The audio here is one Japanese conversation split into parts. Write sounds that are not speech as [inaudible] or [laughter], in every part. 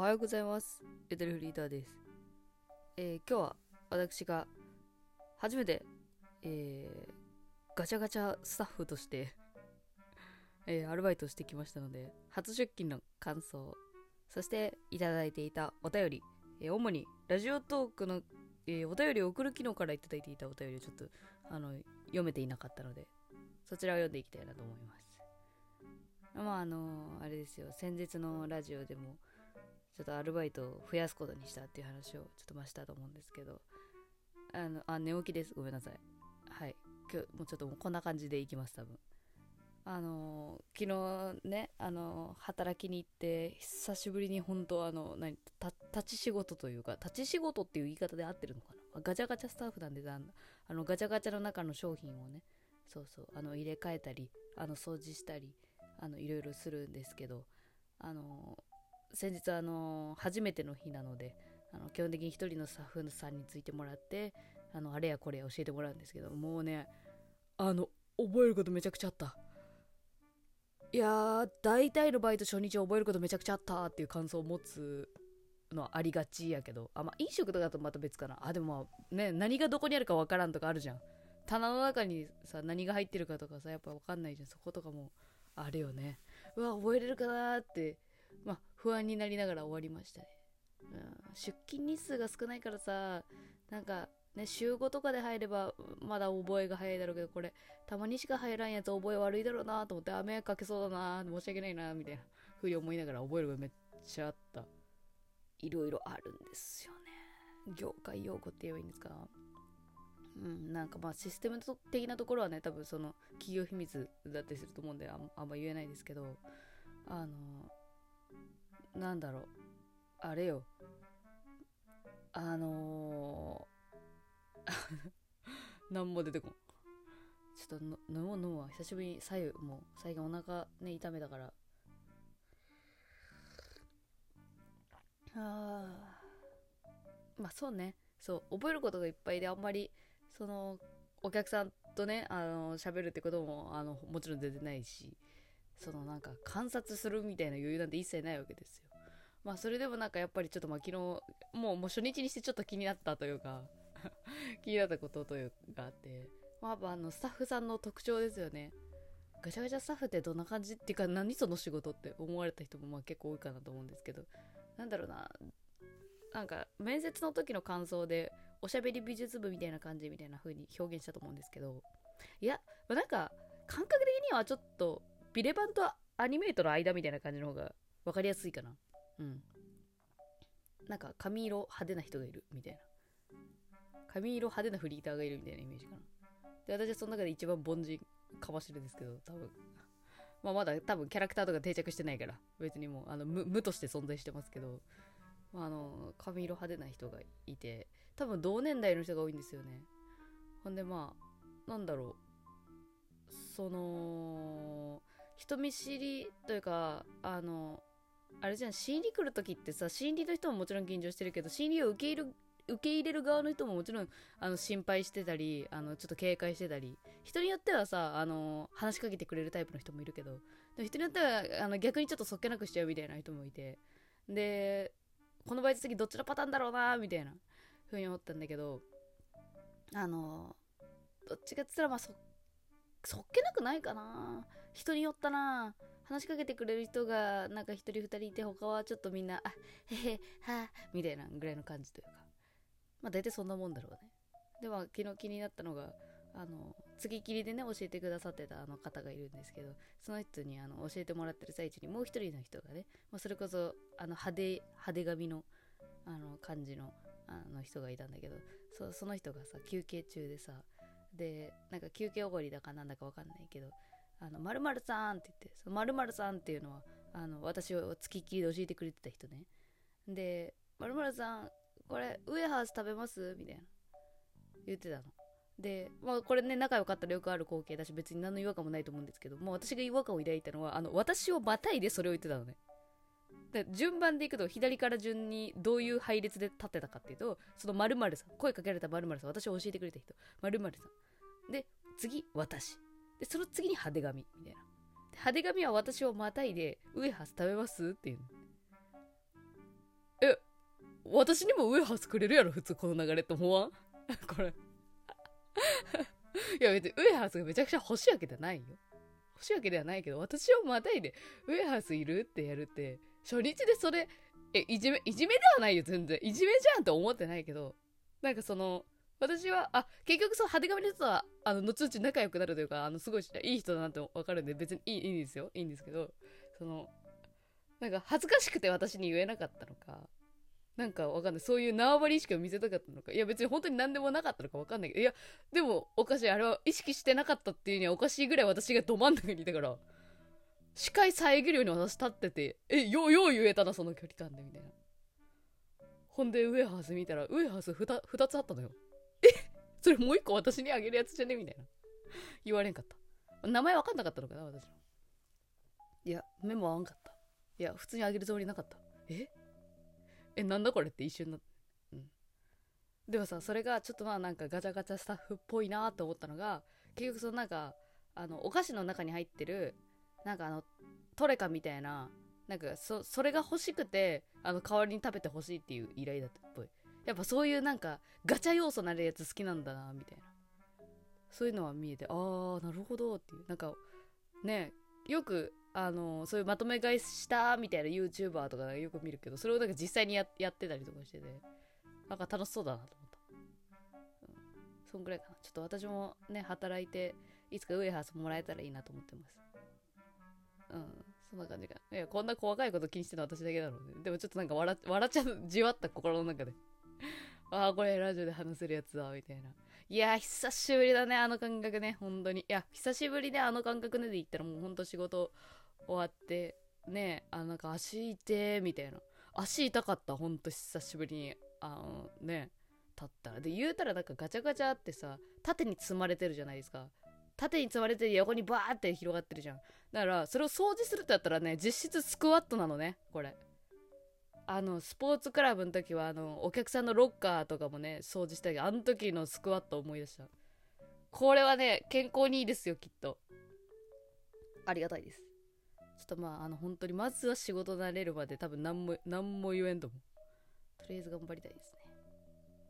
はようございます。エテルフリーターです。えー今日は私が初めて、えーガチャガチャスタッフとして、[laughs] えーアルバイトしてきましたので、初出勤の感想、そしていただいていたお便り、えー主にラジオトークの、えーお便りを送る機能からいただいていたお便りをちょっとあの読めていなかったので、そちらを読んでいきたいなと思います。まああのあれですよ先日のラジオでもちょっとアルバイトを増やすことにしたっていう話をちょっとましたと思うんですけど。あのあ寝起きです。ごめんなさい。はい。今日もうちょっとこんな感じでいきます多分。あの昨日ねあの働きに行って久しぶりに本当あの何立ち仕事というか立ち仕事っていう言い方で合ってるのかな？ガチャガチャスタッフなんであのあのガチャガチャの中の商品をねそうそうあの入れ替えたりあの掃除したりあのいろいろするんですけどあの先日あの初めての日なのであの基本的に一人のスタッフさんについてもらってあのあれやこれや教えてもらうんですけどもうねあの覚えることめちゃくちゃあった。いやー大体のバイト初日覚えることめちゃくちゃあったっていう感想を持つのはありがちやけどあまあ飲食とかだとまた別かな。あでもまあね何がどこにあるかわからんとかあるじゃん。棚の中にさ何が入ってるかとかさやっぱわかんないじゃん。そことかもあるよね。うわ覚えれるかなーって不安になりながら終わりましたね、うん、出勤日数が少ないからさなんかね週5とかで入ればまだ覚えが早いだろうけどこれたまにしか入らんやつ覚え悪いだろうなと思って雨かけそうだな申し訳ないなみたいなふうに思いながら覚えるがめっちゃあった。いろいろあるんですよね。業界用語って言えばいいんですか？うん、なんかまあシステム的なところはね多分その企業秘密だったりすると思うんであんあんま言えないですけどあのなんだろう。あれよ。あのー、[laughs] なんも出てこん。ちょっと飲もう飲むわ久しぶりに左右もう最近お腹ね痛めたから。あまあそうね。そう覚えることがいっぱいであんまりそのお客さんとねあの喋るってこともあのもちろん出てないし。そのなんか観察するみたいな余裕なんて一切ないわけですよ。まあそれでもなんかやっぱりちょっとまあ昨日もうもう初日にしてちょっと気になったというか [laughs] 気になったことというかあって。まあやっぱあのスタッフさんの特徴ですよね。ガチャガチャスタッフってどんな感じっていうか何その仕事って思われた人もまあ結構多いかなと思うんですけど。なんだろうな。なんか面接の時の感想でおしゃべり美術部みたいな感じみたいな風に表現したと思うんですけど。いやなんか感覚的にはちょっとビレバンとアニメートの間みたいな感じの方が分かりやすいかな。うん。なんか髪色派手な人がいるみたいな。髪色派手なフリーターがいるみたいなイメージかな。で私はその中で一番凡人かもしれないですけど多分。[laughs] まあまだ多分キャラクターとか定着してないから別にもうあの無無として存在してますけどまあ、あの髪色派手な人がいて多分同年代の人が多いんですよね。ほんでまあなんだろう。その人見知りというかあのあれじゃん心理来る時ってさ心理の人ももちろん緊張してるけど心理を受け入れる受け入れる側の人ももちろんあの心配してたりあのちょっと警戒してたり。人によってはさあの話しかけてくれるタイプの人もいるけど人によってはあの逆にちょっとそっけなくしちゃうみたいな人もいて。でこのバイト先どっちのパターンだろうなみたいなふうに思ったんだけどあのどっちかっつったらまあそそっけなくないかな。人によったな。話しかけてくれる人がなんか一人二人いて他はちょっとみんなあへへはみたいなぐらいの感じというか。まあ大体そんなもんだろうね。では昨日気になったのがあの月きりでね教えてくださってたあの方がいるんですけどその人にあの教えてもらってる最中にもう一人の人がね、まあ、それこそあの派手派手髪のあの感じのあの人がいたんだけどその人がさ休憩中でさでなんか休憩おごりだかなんだかわかんないけど「あの〇〇さん」って言ってその〇〇さんっていうのはあの私を付きっきりで教えてくれてた人ね。で「〇〇さんこれウエハース食べます?」みたいな言ってたの。で、まあ、これね仲良かったらよくある光景だし別に何の違和感もないと思うんですけどもう私が違和感を抱いたのはあの私をまたいでそれを言ってたのね。で順番でいくと左から順にどういう配列で立ってたかっていうとその〇〇さん声かけられた〇〇さん私を教えてくれた人。〇〇さん。で次私。でその次に派手髪みたいな。で派手髪は私をまたいでウエハース食べます？っていうの。私にもウエハースくれるやろ普通この流れって思わん？[laughs] これ。[laughs] いや別にウエハースがめちゃくちゃ欲しいわけじゃないよ。欲しいわけではないけど私をまたいでウエハースいるってやるって初日でそれえいじめいじめではないよ全然。いじめじゃんって思ってないけどなんかその私は、あ、結局そう、派手髪の人は、あの、後々仲良くなるというか、あの、すごいいい人だなってわかるんで、別にいいいいんですよ。いいんですけど、その、なんか恥ずかしくて私に言えなかったのか、なんかわかんない。そういう縄張り意識を見せたかったのか。いや別に本当に何でもなかったのかわかんないけど。いや、でもおかしい。あれは意識してなかったっていうにはおかしいぐらい私がど真ん中にいたから、視界遮るように私立ってて、え、ようよう言えたな、その距離感で、みたいな。ほんで、ウエハース見たら、ウエハース 2, 2つあったのよ。それもう一個私にあげるやつじゃね？みたいな。言われんかった。名前わかんなかったのかな、私の。いや、メモ合わんかった。いや、普通にあげるつもりなかった。え？え、なんだこれって一瞬な、うん。でもさ、それがちょっとまあなんかガチャガチャスタッフっぽいなって思ったのが、結局そのなんか、あの、お菓子の中に入ってる、なんかあの、トレカみたいな、なんかそ、それが欲しくて、あの、代わりに食べてほしいっていう依頼だったっぽい。やっぱそういうなんか、ガチャ要素なるやつ好きなんだな、みたいな。そういうのは見えて、あー、なるほどっていう。なんか、ね、よくあのそういうまとめ買いしたみたいな YouTuber とかよく見るけどそれをなんか実際にやってたりとかしててなんか楽しそうだなと思った、うん、そんぐらいかな。ちょっと私もね働いていつかウエハースもらえたらいいなと思ってます。うん。そんな感じかいやこんな細かいこと気にしてるの私だけだろうねでもちょっとなんか笑笑っちゃうじわった心の中で。[laughs] ああこれラジオで話せるやつだみたいな。いや久しぶりだねあの感覚ね本当に。いや久しぶりであの感覚ねで言ったらもうほんと仕事終わってねあなんか足痛みたいな。足痛かったほんと久しぶりにあのね立ったら。で言うたらなんかガチャガチャってさ縦に積まれてるじゃないですか。縦に積まれて横にバーって広がってるじゃん。だからそれを掃除するってやったらね実質スクワットなのねこれ。あのスポーツクラブの時はあのお客さんのロッカーとかもね掃除したけどあの時のスクワット思い出したこれはね健康にいいですよきっとありがたいですちょっとまあ、あの、本当に、まずは仕事慣れるまで多分何も、何も言えんと思う。とりあえず頑張りたいですね。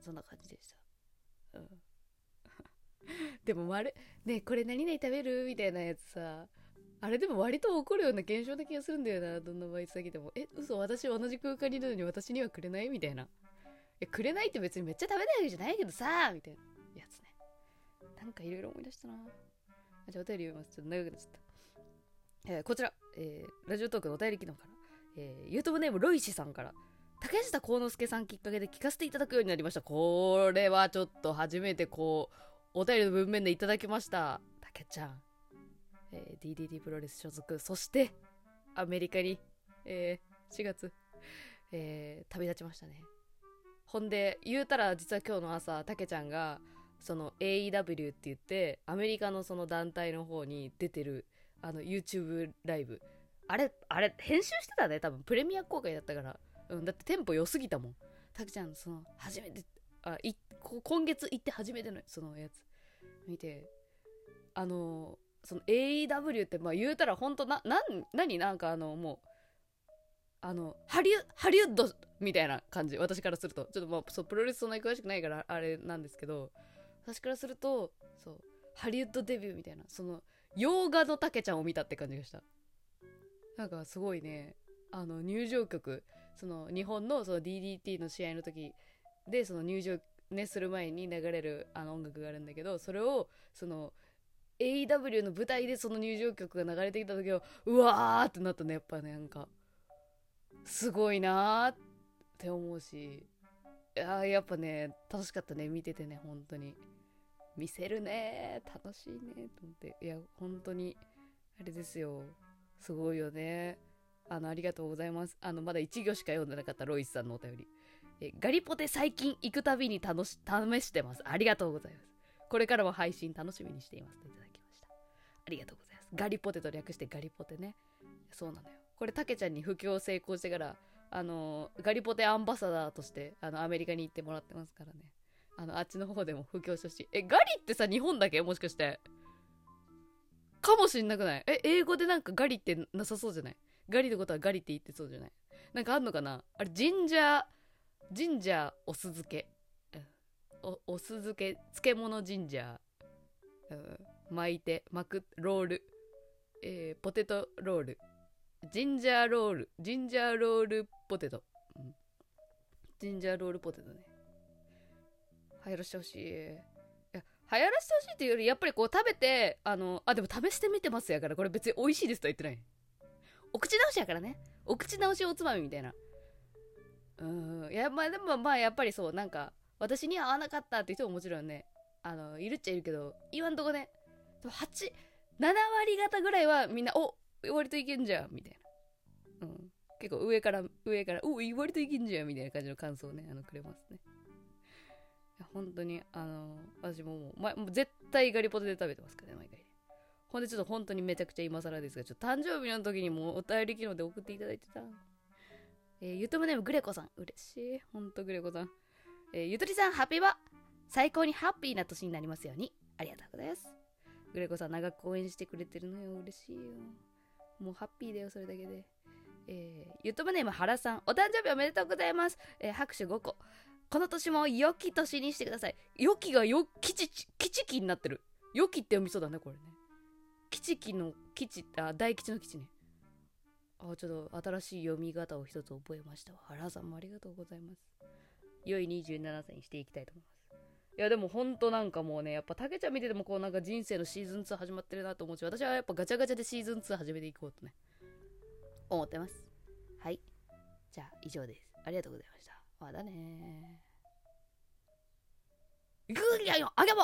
そんな感じでした。うん。[laughs] でも、あれ、ねこれ何々食べる？みたいなやつさ、あれでも割と起こるような現象な気がするんだよな。どんなバイト先でも。え、嘘私同じ空間にいるのに私にはくれない？みたいな。え、くれないって別にめっちゃ食べないわけじゃないけどさみたいなやつね。なんかいろいろ思い出したな。じゃあお便り読みます。ちょっと長くなっちゃった。えー、こちら、えー、ラジオトークのお便り機能から、えー、YouTube ネームロイシさんから竹下幸之助さんきっかけで聞かせていただくようになりましたこれはちょっと初めてこうお便りの文面でいただきました竹ちゃん、えー、DDD プロレス所属そしてアメリカに、えー、4月、えー、旅立ちましたね。ほんで言うたら実は今日の朝竹ちゃんがその AEW って言ってアメリカのその団体の方に出てるあの YouTube ライブ。あれあれ編集してたね多分。プレミア公開だったから、うん、だってテンポ良すぎたもん。たくちゃんその初めてあい今月行って初めてのそのやつ。見てあのその AEW ってまあ言うたら本当なな何？なんかあのもうあのハリウハリウッドみたいな感じ。私からすると。ちょっとまあそうプロレスそんなに詳しくないからあれなんですけど。私からするとそうハリウッドデビューみたいな。その洋画のたけちゃんを見たって感じがした。なんかすごいね。あの入場曲。その日本のその DDT の試合の時。でその入場ねする前に流れるあの音楽があるんだけどそれをその AEW の舞台でその入場曲が流れてきた時はうわーってなったねやっぱねなんか。すごいなーって思うし。いややっぱね楽しかったね見ててね本当に。見せるね楽しいねと思って。いや本当にあれですよ。すごいよね。あのありがとうございます。あのまだ1行しか読んでなかったロイスさんのお便り。えガリポテ最近行くたびに楽し試してます。ありがとうございます。これからも配信楽しみにしています。いただきありがとうございます。ガリポテと略してガリポテね。そうなのよ。これたけちゃんに布教成功してからあのガリポテアンバサダーとしてあのアメリカに行ってもらってますからね。あの、あっちの方でも布教してほしい。え、ガリってさ、日本だけ？もしかして。かもしんなくない？え、英語でなんかガリってなさそうじゃない？ガリのことはガリって言ってそうじゃない？なんかあんのかな？あれ、ジンジャー、ジンジャーお酢漬け。おお酢漬け漬物ジンジャー、うん、巻いて巻くロール、えー、ポテトロール。ジンジャーロール。ジンジャーロールポテト、うん、ジンジャーロールポテトね。流行らしてほしい。いや流行らしてほしいっていうよりやっぱりこう食べてあのあでも試してみてますやからこれ別に美味しいですとは言ってない。お口直しやからね。お口直しおつまみみたいな。うん。いやまあでもまあやっぱりそうなんか私には合わなかったって人ももちろんねあのいるっちゃいるけど今んとこね。87割方ぐらいはみんなお割といけんじゃんみたいな、うん、結構上から上からお割といけんじゃんみたいな感じの感想をねあのくれますね。本当にあの私ももう,、ま、もう絶対ガリポテで食べてますからね毎回。ほんでちょっと本当にめちゃくちゃ今更ですがちょっと誕生日の時にもお便り機能で送っていただいてた。えー、ゆとむネームグレコさん嬉しい。ほんとグレコさん。えー、ゆとりさん、ハッピーは最高にハッピーな年になりますように。ありがとうございます。グレコさん、長く応援してくれてるのよ。嬉しいよ。もうハッピーだよ、それだけで。えー、ゆとぶネーム原さん、お誕生日おめでとうございます。えー、拍手5個。この年も良き年にしてください。良きがよ、きち、きちきになってる。良きって読みそうだね、これね。きちきの、きち、あ、大吉の吉ね。あ、ちょっと新しい読み方を一つ覚えました原さんもありがとうございます。良い27歳にしていきたいと思います。いやでもほんとなんかもうね、やっぱたけちゃん見ててもこうなんか人生のシーズン2始まってるなと思うし、私はやっぱガチャガチャでシーズン2始めていこうとね、思ってます。はい。じゃあ以上です。ありがとうございました。まだねー。いくんやよあげぼ